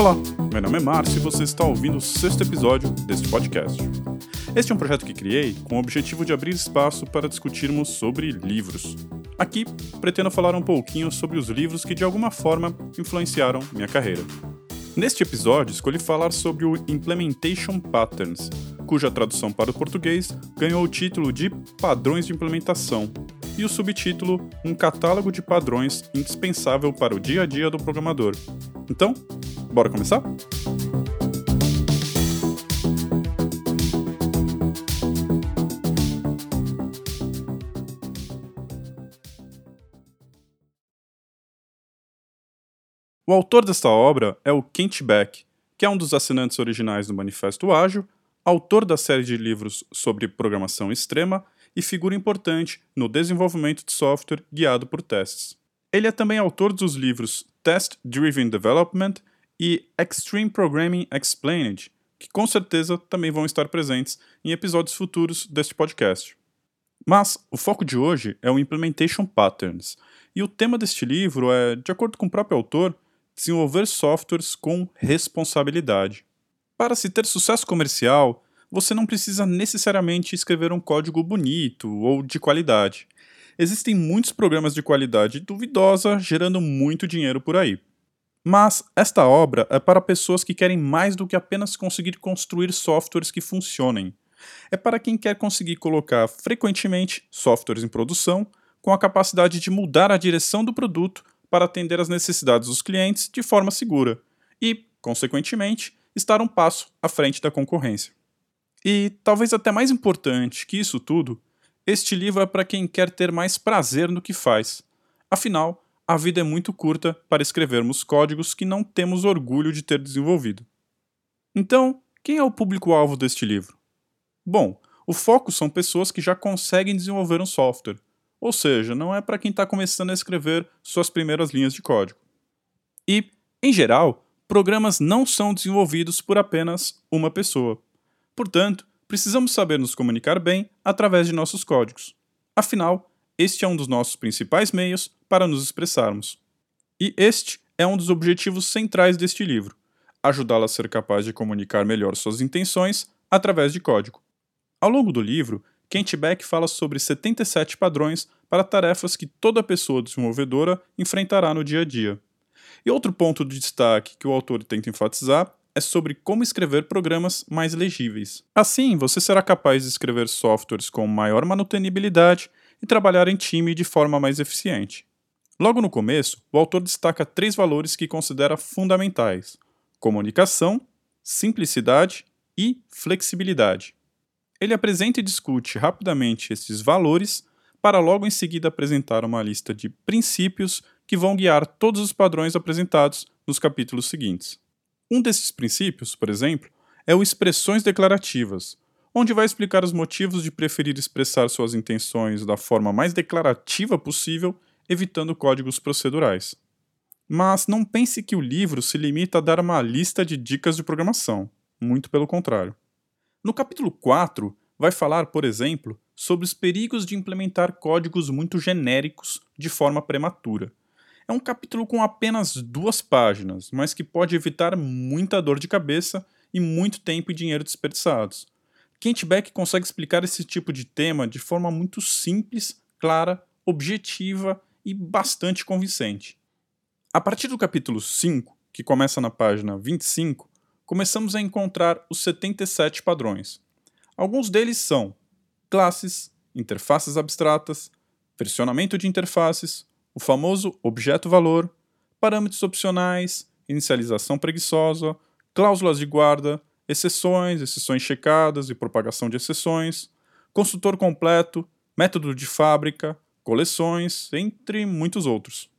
Olá, meu nome é Márcio e você está ouvindo o sexto episódio deste podcast. Este é um projeto que criei com o objetivo de abrir espaço para discutirmos sobre livros. Aqui, pretendo falar um pouquinho sobre os livros que de alguma forma influenciaram minha carreira. Neste episódio, escolhi falar sobre o Implementation Patterns, cuja tradução para o português ganhou o título de Padrões de Implementação, e o subtítulo Um catálogo de padrões indispensável para o dia a dia do programador. Então, bora começar? O autor desta obra é o Kent Beck, que é um dos assinantes originais do Manifesto Ágil, autor da série de livros sobre programação extrema e figura importante no desenvolvimento de software guiado por testes. Ele é também autor dos livros Test Driven Development e Extreme Programming Explained, que com certeza também vão estar presentes em episódios futuros deste podcast. Mas o foco de hoje é o Implementation Patterns, e o tema deste livro é, de acordo com o próprio autor, desenvolver softwares com responsabilidade. Para se ter sucesso comercial, você não precisa necessariamente escrever um código bonito ou de qualidade. Existem muitos programas de qualidade duvidosa gerando muito dinheiro por aí. Mas esta obra é para pessoas que querem mais do que apenas conseguir construir softwares que funcionem. É para quem quer conseguir colocar frequentemente softwares em produção com a capacidade de mudar a direção do produto para atender às necessidades dos clientes de forma segura e, consequentemente, estar um passo à frente da concorrência. E, talvez até mais importante que isso tudo, este livro é para quem quer ter mais prazer no que faz. Afinal, a vida é muito curta para escrevermos códigos que não temos orgulho de ter desenvolvido. Então, quem é o público-alvo deste livro? Bom, o foco são pessoas que já conseguem desenvolver um software, ou seja, não é para quem está começando a escrever suas primeiras linhas de código. E, em geral, programas não são desenvolvidos por apenas uma pessoa. Portanto, precisamos saber nos comunicar bem através de nossos códigos. Afinal, este é um dos nossos principais meios para nos expressarmos. E este é um dos objetivos centrais deste livro: ajudá-la a ser capaz de comunicar melhor suas intenções através de código. Ao longo do livro, Kent Beck fala sobre 77 padrões para tarefas que toda pessoa desenvolvedora enfrentará no dia a dia. E outro ponto de destaque que o autor tenta enfatizar é sobre como escrever programas mais legíveis. Assim, você será capaz de escrever softwares com maior manutenibilidade e trabalhar em time de forma mais eficiente. Logo no começo, o autor destaca três valores que considera fundamentais: comunicação, simplicidade e flexibilidade. Ele apresenta e discute rapidamente esses valores para logo em seguida apresentar uma lista de princípios que vão guiar todos os padrões apresentados nos capítulos seguintes. Um desses princípios, por exemplo, é o expressões declarativas, onde vai explicar os motivos de preferir expressar suas intenções da forma mais declarativa possível, evitando códigos procedurais. Mas não pense que o livro se limita a dar uma lista de dicas de programação, muito pelo contrário. No capítulo 4, vai falar, por exemplo, sobre os perigos de implementar códigos muito genéricos de forma prematura. É um capítulo com apenas duas páginas, mas que pode evitar muita dor de cabeça e muito tempo e dinheiro desperdiçados. Kent Beck consegue explicar esse tipo de tema de forma muito simples, clara, objetiva e bastante convincente. A partir do capítulo 5, que começa na página 25, começamos a encontrar os 77 padrões. Alguns deles são classes, interfaces abstratas, versionamento de interfaces, o famoso objeto-valor, parâmetros opcionais, inicialização preguiçosa, cláusulas de guarda, exceções, exceções checadas e propagação de exceções, consultor completo, método de fábrica, coleções, entre muitos outros.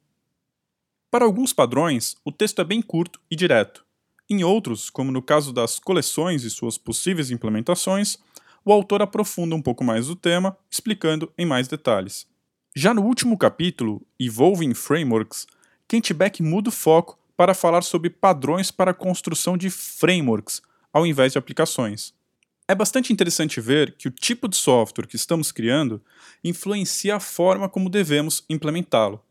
Para alguns padrões, o texto é bem curto e direto, em outros, como no caso das coleções e suas possíveis implementações, o autor aprofunda um pouco mais o tema, explicando em mais detalhes. Já no último capítulo, Evolving Frameworks, Kent Beck muda o foco para falar sobre padrões para a construção de frameworks, ao invés de aplicações. É bastante interessante ver que o tipo de software que estamos criando influencia a forma como devemos implementá-lo.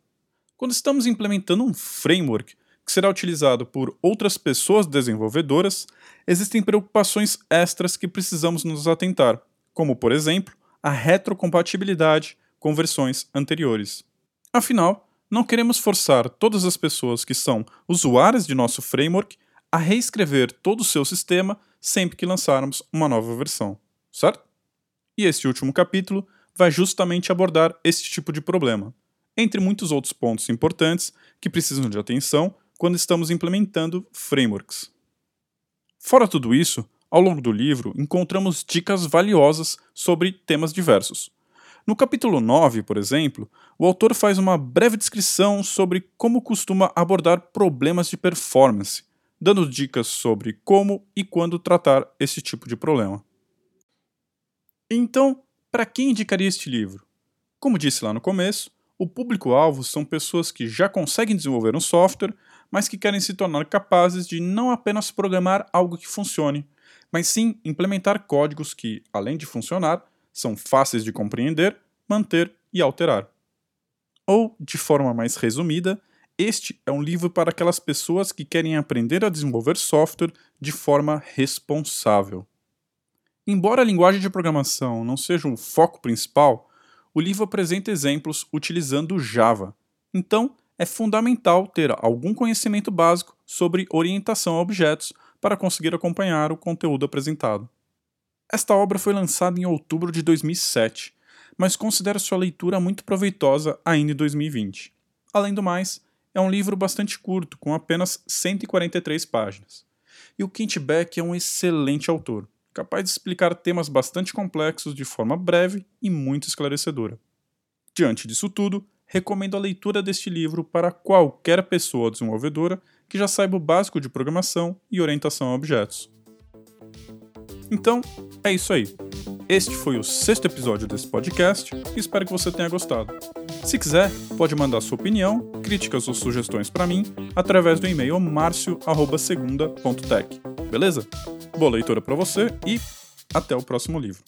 Quando estamos implementando um framework, que será utilizado por outras pessoas desenvolvedoras, existem preocupações extras que precisamos nos atentar, como, por exemplo, a retrocompatibilidade com versões anteriores. Afinal, não queremos forçar todas as pessoas que são usuárias de nosso framework a reescrever todo o seu sistema sempre que lançarmos uma nova versão, certo? E este último capítulo vai justamente abordar esse tipo de problema, entre muitos outros pontos importantes que precisam de atenção quando estamos implementando frameworks. Fora tudo isso, ao longo do livro encontramos dicas valiosas sobre temas diversos. No capítulo 9, por exemplo, o autor faz uma breve descrição sobre como costuma abordar problemas de performance, dando dicas sobre como e quando tratar esse tipo de problema. Então, para quem indicaria este livro? Como disse lá no começo, o público-alvo são pessoas que já conseguem desenvolver um software, mas que querem se tornar capazes de não apenas programar algo que funcione, mas sim implementar códigos que, além de funcionar, são fáceis de compreender, manter e alterar. Ou, de forma mais resumida, este é um livro para aquelas pessoas que querem aprender a desenvolver software de forma responsável. Embora a linguagem de programação não seja o foco principal, o livro apresenta exemplos utilizando Java. Então, é fundamental ter algum conhecimento básico sobre orientação a objetos para conseguir acompanhar o conteúdo apresentado. Esta obra foi lançada em outubro de 2007, mas considero sua leitura muito proveitosa ainda em 2020. Além do mais, é um livro bastante curto, com apenas 143 páginas. E o Kent Beck é um excelente autor, capaz de explicar temas bastante complexos de forma breve e muito esclarecedora. Diante disso tudo, recomendo a leitura deste livro para qualquer pessoa desenvolvedora que já saiba o básico de programação e orientação a objetos. Então, é isso aí. Este foi o sexto episódio desse podcast e espero que você tenha gostado. Se quiser, pode mandar sua opinião, críticas ou sugestões para mim através do e-mail marcio@segunda.tech. Beleza? Boa leitura para você e até o próximo livro.